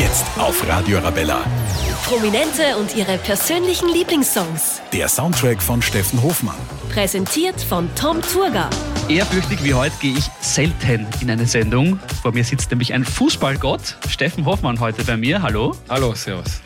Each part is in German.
Jetzt auf Radio Arabella. Prominente und ihre persönlichen Lieblingssongs. Der Soundtrack von Steffen Hofmann. Präsentiert von Tom Turga. Ehrfürchtig wie heute gehe ich selten in eine Sendung. Vor mir sitzt nämlich ein Fußballgott, Steffen Hoffmann, heute bei mir. Hallo. Hallo, servus.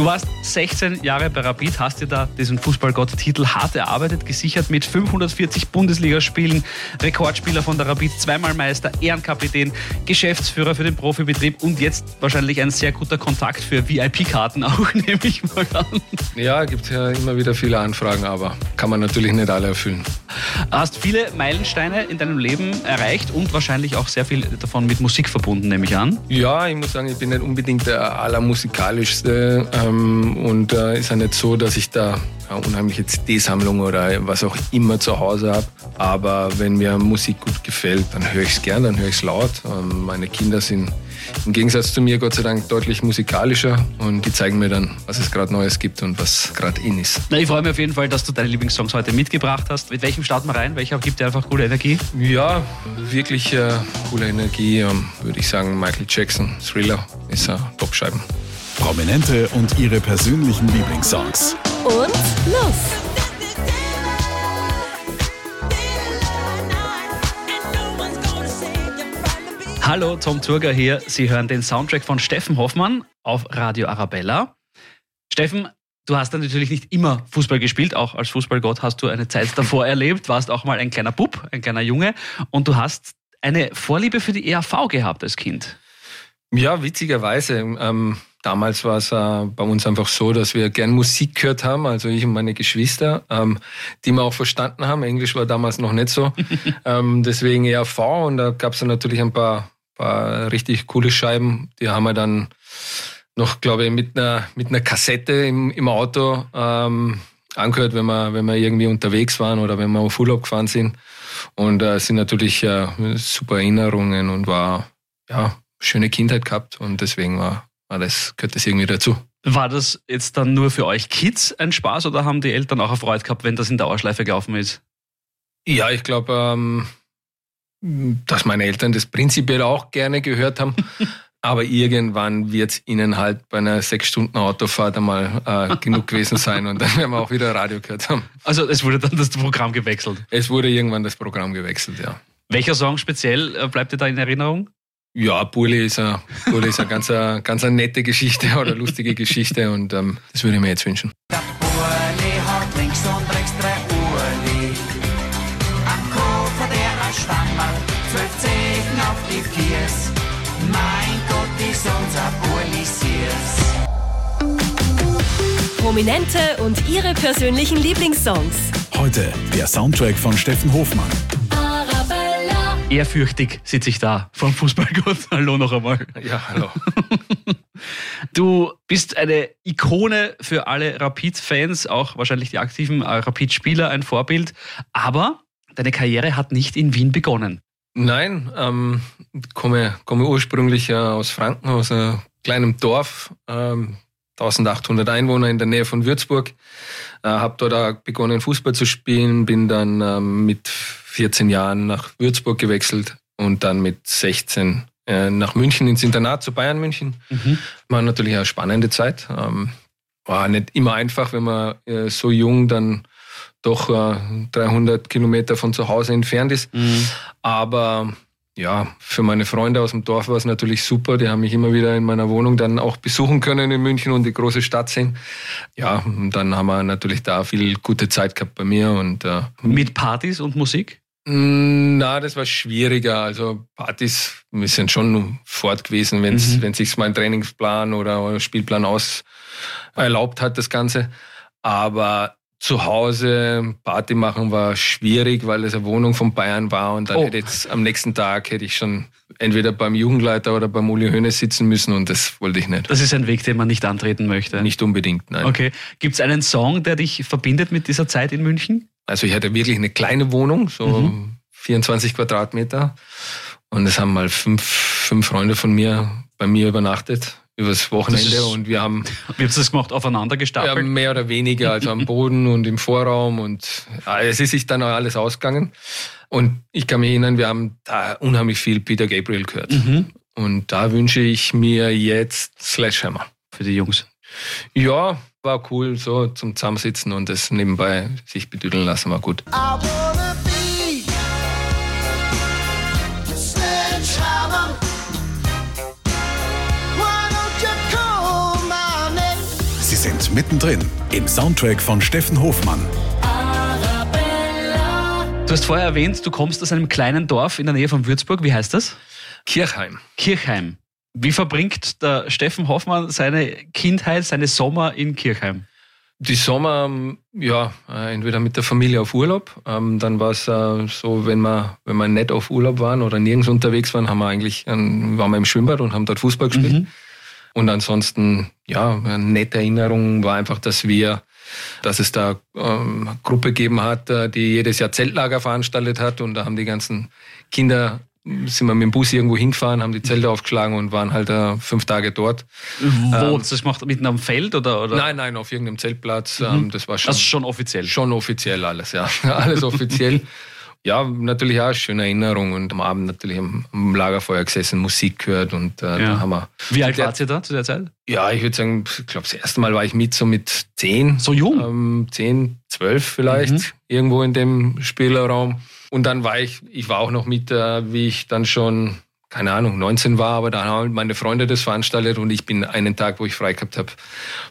Du warst 16 Jahre bei Rapid, hast dir da diesen Fußballgott-Titel hart erarbeitet, gesichert mit 540 Bundesligaspielen, Rekordspieler von der Rapid, zweimal Meister, Ehrenkapitän, Geschäftsführer für den Profibetrieb und jetzt wahrscheinlich ein sehr guter Kontakt für VIP-Karten auch, nehme ich mal an. Ja, gibt ja immer wieder viele Anfragen, aber kann man natürlich nicht alle erfüllen. Hast viele Meilensteine in deinem Leben erreicht und wahrscheinlich auch sehr viel davon mit Musik verbunden, nehme ich an. Ja, ich muss sagen, ich bin nicht unbedingt der allermusikalischste ähm, und äh, ist ja nicht so, dass ich da eine unheimliche CD-Sammlung oder was auch immer zu Hause habe. Aber wenn mir Musik gut gefällt, dann höre ich es gern, dann höre ich es laut. Ähm, meine Kinder sind im Gegensatz zu mir Gott sei Dank deutlich musikalischer und die zeigen mir dann, was es gerade Neues gibt und was gerade in ist. Na, ich freue mich auf jeden Fall, dass du deine Lieblingssongs heute mitgebracht hast. Mit welchem starten wir rein? Welcher gibt dir einfach gute Energie? Ja, wirklich äh, coole Energie, ähm, würde ich sagen. Michael Jackson, Thriller ist ein Top-Scheiben. Prominente und ihre persönlichen Lieblingssongs. Und los! Hallo, Tom Turger hier. Sie hören den Soundtrack von Steffen Hoffmann auf Radio Arabella. Steffen, du hast dann natürlich nicht immer Fußball gespielt. Auch als Fußballgott hast du eine Zeit davor erlebt, warst auch mal ein kleiner Bub, ein kleiner Junge und du hast eine Vorliebe für die ERV gehabt als Kind. Ja, witzigerweise. Ähm, damals war es äh, bei uns einfach so, dass wir gern Musik gehört haben, also ich und meine Geschwister, ähm, die wir auch verstanden haben. Englisch war damals noch nicht so. ähm, deswegen ERV und da gab es dann natürlich ein paar, paar richtig coole Scheiben. Die haben wir dann noch, glaube ich, mit einer, mit einer Kassette im, im Auto ähm, angehört, wenn wir, wenn wir irgendwie unterwegs waren oder wenn wir auf Urlaub gefahren sind. Und äh, sind natürlich äh, super Erinnerungen und war ja schöne Kindheit gehabt und deswegen war, war das, gehört das irgendwie dazu. War das jetzt dann nur für euch Kids ein Spaß oder haben die Eltern auch Freude gehabt, wenn das in Dauerschleife gelaufen ist? Ja, ich glaube, ähm, dass meine Eltern das prinzipiell auch gerne gehört haben. Aber irgendwann wird es ihnen halt bei einer sechs Stunden Autofahrt einmal äh, genug gewesen sein und dann werden wir auch wieder Radio gehört haben. Also es wurde dann das Programm gewechselt. Es wurde irgendwann das Programm gewechselt, ja. Welcher Song speziell äh, bleibt dir da in Erinnerung? Ja, Burli ist eine, Burli ist eine ganz, eine, ganz eine nette Geschichte oder lustige Geschichte und ähm, das würde ich mir jetzt wünschen. Der Burli hat links und rechts Ist unser Burli Sears. Prominente und ihre persönlichen Lieblingssongs. Heute der Soundtrack von Steffen Hofmann. Arabella. Ehrfürchtig sitze ich da vom Fußballgott. Hallo noch einmal. Ja, hallo. Du bist eine Ikone für alle Rapid-Fans, auch wahrscheinlich die aktiven äh, Rapid-Spieler, ein Vorbild. Aber deine Karriere hat nicht in Wien begonnen. Nein, ähm, komme, komme ursprünglich äh, aus Franken, aus einem kleinen Dorf, ähm, 1800 Einwohner in der Nähe von Würzburg. Äh, habe dort auch begonnen Fußball zu spielen, bin dann ähm, mit 14 Jahren nach Würzburg gewechselt und dann mit 16 äh, nach München ins Internat zu Bayern München. War natürlich eine spannende Zeit. Ähm, war nicht immer einfach, wenn man äh, so jung dann doch äh, 300 Kilometer von zu Hause entfernt ist. Aber ja, für meine Freunde aus dem Dorf war es natürlich super. Die haben mich immer wieder in meiner Wohnung dann auch besuchen können in München und die große Stadt sehen. Ja, und dann haben wir natürlich da viel gute Zeit gehabt bei mir und äh, Mit Partys und Musik? Mm, Na, das war schwieriger. Also Partys, sind schon fort gewesen, wenn's, Mhm. wenn sich mein Trainingsplan oder, oder Spielplan aus erlaubt hat, das Ganze. Aber zu Hause Party machen war schwierig, weil es eine Wohnung von Bayern war und dann Oh. hätte jetzt am nächsten Tag hätte ich schon entweder beim Jugendleiter oder beim Uli Hoeneß sitzen müssen und das wollte ich nicht. Das ist ein Weg, den man nicht antreten möchte. Nicht unbedingt, nein. Okay. Gibt es einen Song, der dich verbindet mit dieser Zeit in München? Also ich hatte wirklich eine kleine Wohnung, so Mhm. 24 Quadratmeter. Und es haben mal fünf, fünf Freunde von mir bei mir übernachtet übers Wochenende ist- und wir haben Wie habt ihr das gemacht? Aufeinander ja, gestapelt? mehr oder weniger, also am Boden und im Vorraum und ja, es ist sich dann auch alles ausgegangen. Und ich kann mich erinnern, wir haben da unheimlich viel Peter Gabriel gehört. Mhm. Und da wünsche ich mir jetzt Slashhammer. Für die Jungs. Ja, war cool, so zum Zusammensitzen und das nebenbei sich betüdeln lassen, war gut. I mittendrin im Soundtrack von Steffen Hofmann. Du hast vorher erwähnt, du kommst aus einem kleinen Dorf in der Nähe von Würzburg. Wie heißt das? Kirchheim. Kirchheim. Wie verbringt der Steffen Hoffmann seine Kindheit, seine Sommer in Kirchheim? Die Sommer, ähm, ja, äh, entweder mit der Familie auf Urlaub. Ähm, dann war es äh, so, wenn wir, wenn wir nicht auf Urlaub waren oder nirgends unterwegs waren, haben wir eigentlich, ähm, waren wir im Schwimmbad und haben dort Fußball gespielt. Mhm. Und ansonsten, ja, eine nette Erinnerung war einfach, dass wir, dass es da ähm, eine Gruppe gegeben hat, äh, die jedes Jahr Zeltlager veranstaltet hat und da haben die ganzen Kinder sind wir mit dem Bus irgendwo hingefahren, haben die Zelte aufgeschlagen und waren halt äh, fünf Tage dort. Wo? Ähm, das macht mitten am Feld oder? oder? Nein, nein, auf irgendeinem Zeltplatz. Ähm, das war schon, Also schon offiziell. schon offiziell alles, ja. alles offiziell. Ja, natürlich auch eine schöne Erinnerung und am Abend natürlich am, am Lagerfeuer gesessen, Musik gehört und äh, Ja. da haben wir. Wie alt wart ihr da zu der Zeit? Ja, ich würde sagen, ich glaube, das erste Mal war ich mit so mit zehn. So jung? Ähm, zehn, zwölf vielleicht, Mhm. irgendwo in dem Spielraum. Und dann war ich, ich war auch noch mit, äh, wie ich dann schon, keine Ahnung, 19 war, aber da haben meine Freunde das veranstaltet und ich bin einen Tag, wo ich frei gehabt habe,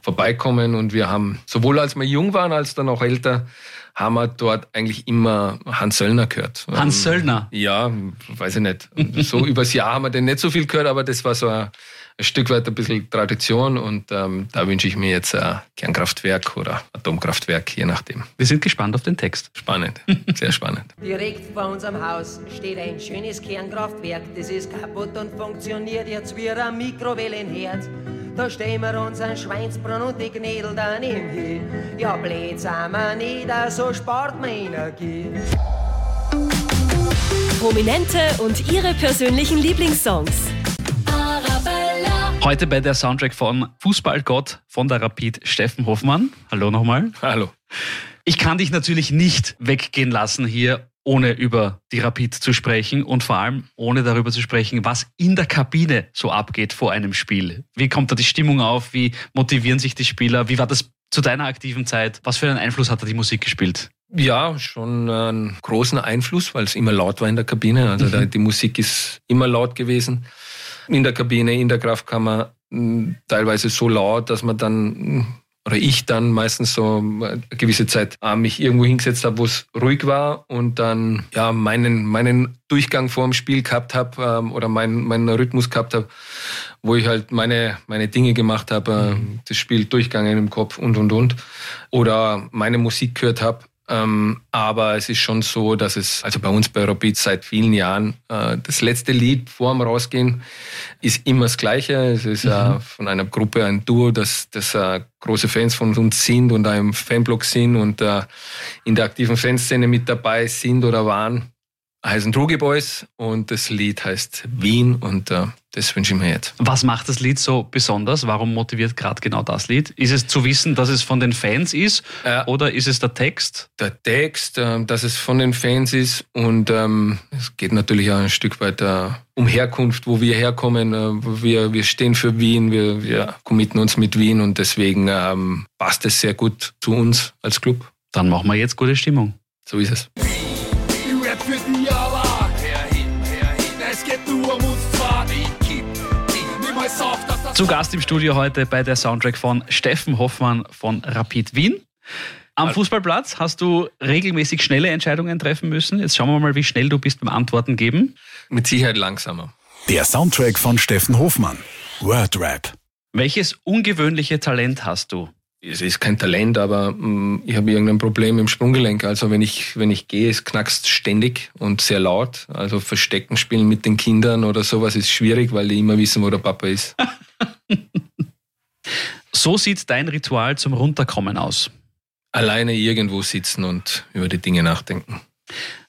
vorbeikommen und wir haben, sowohl als wir jung waren, als dann auch älter, haben wir dort eigentlich immer Hans Söllner gehört. Hans Ähm, Söllner. ja, weiß ich nicht. So übers Jahr haben wir den nicht so viel gehört, aber das war so ein, ein Stück weit ein bisschen Tradition und ähm, da wünsche ich mir jetzt ein Kernkraftwerk oder Atomkraftwerk, je nachdem. Wir sind gespannt auf den Text. Spannend, sehr spannend. Direkt vor unserem Haus steht ein schönes Kernkraftwerk. Das ist kaputt und funktioniert jetzt wie ein Mikrowellenherd. Da stehen wir unseren Schweinsbrunn und die Gnädel daneben hin. Ja, blöd sind wir nicht, so spart man Energie. Prominente und ihre persönlichen Lieblingssongs. Heute bei der Soundtrack von Fußballgott von der Rapid Steffen Hoffmann. Hallo nochmal. Hallo. Ich kann dich natürlich nicht weggehen lassen hier, ohne über die Rapid zu sprechen und vor allem ohne darüber zu sprechen, was in der Kabine so abgeht vor einem Spiel. Wie kommt da die Stimmung auf? Wie motivieren sich die Spieler? Wie war das zu deiner aktiven Zeit? Was für einen Einfluss hat da die Musik gespielt? Ja, schon einen großen Einfluss, weil es immer laut war in der Kabine. Also da, die Musik ist immer laut gewesen. In der Kabine, in der Kraftkammer, teilweise so laut, dass man dann, oder ich dann meistens so eine gewisse Zeit äh, mich irgendwo hingesetzt habe, wo es ruhig war und dann ja meinen, meinen Durchgang vor dem Spiel gehabt habe ähm, oder meinen, meinen Rhythmus gehabt habe, wo ich halt meine, meine Dinge gemacht habe, äh, das Spiel durchgegangen im Kopf und und und. Oder meine Musik gehört habe. Ähm, aber es ist schon so, dass es, also bei uns bei Rapid seit vielen Jahren, äh, das letzte Lied vor dem Rausgehen ist immer das Gleiche. Es ist äh, von einer Gruppe, ein Duo, das, das äh, große Fans von uns sind und im Fanblog sind und äh, in der aktiven Fanszene mit dabei sind oder waren. Heißen Droge Boys und das Lied heißt Wien und äh, das wünsche ich mir jetzt. Was macht das Lied so besonders? Warum motiviert gerade genau das Lied? Ist es zu wissen, dass es von den Fans ist Ja. oder ist es der Text? der Text, äh, dass es von den Fans ist und ähm, es geht natürlich auch ein Stück weit äh, um Herkunft, wo wir herkommen. Äh, wir, wir stehen für Wien, wir, wir committen uns mit Wien und deswegen ähm, passt es sehr gut zu uns als Club. Dann machen wir jetzt gute Stimmung. So ist es. Zu Gast im Studio heute bei der Soundtrack von Steffen Hoffmann von Rapid Wien. Am Fußballplatz hast du regelmäßig schnelle Entscheidungen treffen müssen. Jetzt schauen wir mal, wie schnell du bist beim Antworten geben. Mit Sicherheit langsamer. Der Soundtrack von Steffen Hofmann. Wordrap. Welches ungewöhnliche Talent hast du? Es ist kein Talent, aber mh, ich habe irgendein Problem im Sprunggelenk. Also wenn ich, wenn ich gehe, es knackst ständig und sehr laut. Also Verstecken spielen mit den Kindern oder sowas ist schwierig, weil die immer wissen, wo der Papa ist. So sieht dein Ritual zum Runterkommen aus. Alleine irgendwo sitzen und über die Dinge nachdenken.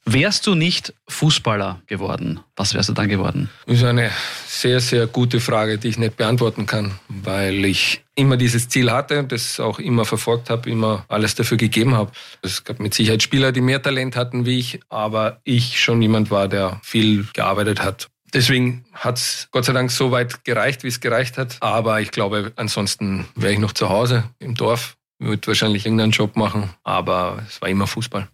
Wärst du nicht Fußballer geworden, was wärst du dann geworden? Das ist eine sehr, sehr gute Frage, die ich nicht beantworten kann, weil ich immer dieses Ziel hatte, das auch immer verfolgt habe, immer alles dafür gegeben habe. Es gab mit Sicherheit Spieler, die mehr Talent hatten wie ich, aber ich schon jemand war, der viel gearbeitet hat, Deswegen hat es Gott sei Dank so weit gereicht, wie es gereicht hat. Aber ich glaube, ansonsten wäre ich noch zu Hause im Dorf, würde wahrscheinlich irgendeinen Job machen. Aber es war immer Fußball.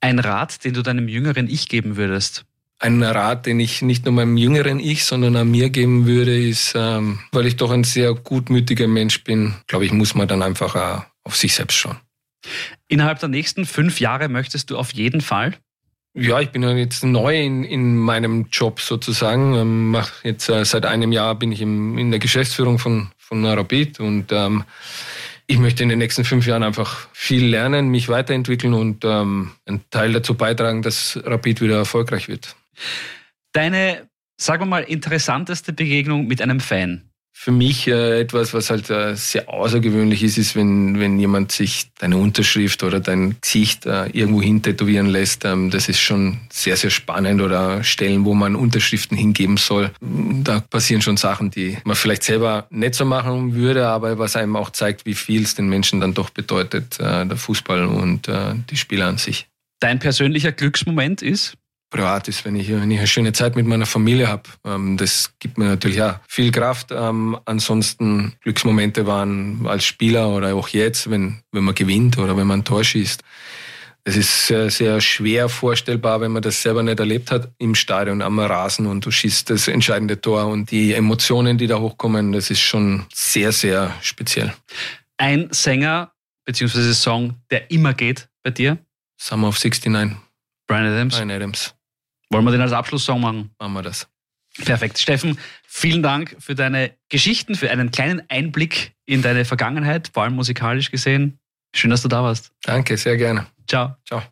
Ein Rat, den du deinem jüngeren Ich geben würdest? Ein Rat, den ich nicht nur meinem jüngeren Ich, sondern auch mir geben würde, ist, ähm, weil ich doch ein sehr gutmütiger Mensch bin, glaube ich, muss man dann einfach auf sich selbst schauen. Innerhalb der nächsten fünf Jahre möchtest du auf jeden Fall? Ja, ich bin jetzt neu in, in meinem Job sozusagen. Ähm, mach jetzt äh, seit einem Jahr bin ich im, in der Geschäftsführung von, von Rapid und ähm, ich möchte in den nächsten fünf Jahren einfach viel lernen, mich weiterentwickeln und ähm, einen Teil dazu beitragen, dass Rapid wieder erfolgreich wird. Deine, sagen wir mal, interessanteste Begegnung mit einem Fan? Für mich äh, etwas, was halt äh, sehr außergewöhnlich ist, ist, wenn, wenn jemand sich deine Unterschrift oder dein Gesicht äh, irgendwo hin tätowieren lässt. Ähm, das ist schon sehr, sehr spannend oder Stellen, wo man Unterschriften hingeben soll. Da passieren schon Sachen, die man vielleicht selber nicht so machen würde, aber was einem auch zeigt, wie viel es den Menschen dann doch bedeutet, äh, der Fußball und äh, die Spieler an sich. Dein persönlicher Glücksmoment ist? Privat ist, wenn ich, wenn ich eine schöne Zeit mit meiner Familie habe. Ähm, das gibt mir natürlich auch viel Kraft. Ähm, ansonsten Glücksmomente waren als Spieler oder auch jetzt, wenn, wenn man gewinnt oder wenn man ein Tor schießt. Es ist sehr, sehr schwer vorstellbar, wenn man das selber nicht erlebt hat im Stadion am Rasen und du schießt das entscheidende Tor und die Emotionen, die da hochkommen, das ist schon sehr, sehr speziell. Ein Sänger bzw. Song, der immer geht bei dir? Summer of 69. Brian Adams. Brian Adams. Wollen wir den als Abschlusssong machen? Machen wir das. Perfekt. Steffen, vielen Dank für deine Geschichten, für einen kleinen Einblick in deine Vergangenheit, vor allem musikalisch gesehen. Schön, dass du da warst. Danke, sehr gerne. Ciao. Ciao.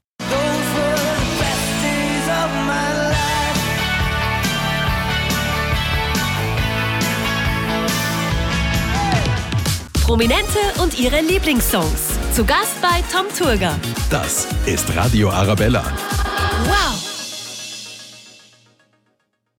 Prominente und ihre Lieblingssongs. Zu Gast bei Tom Turger. Das ist Radio Arabella.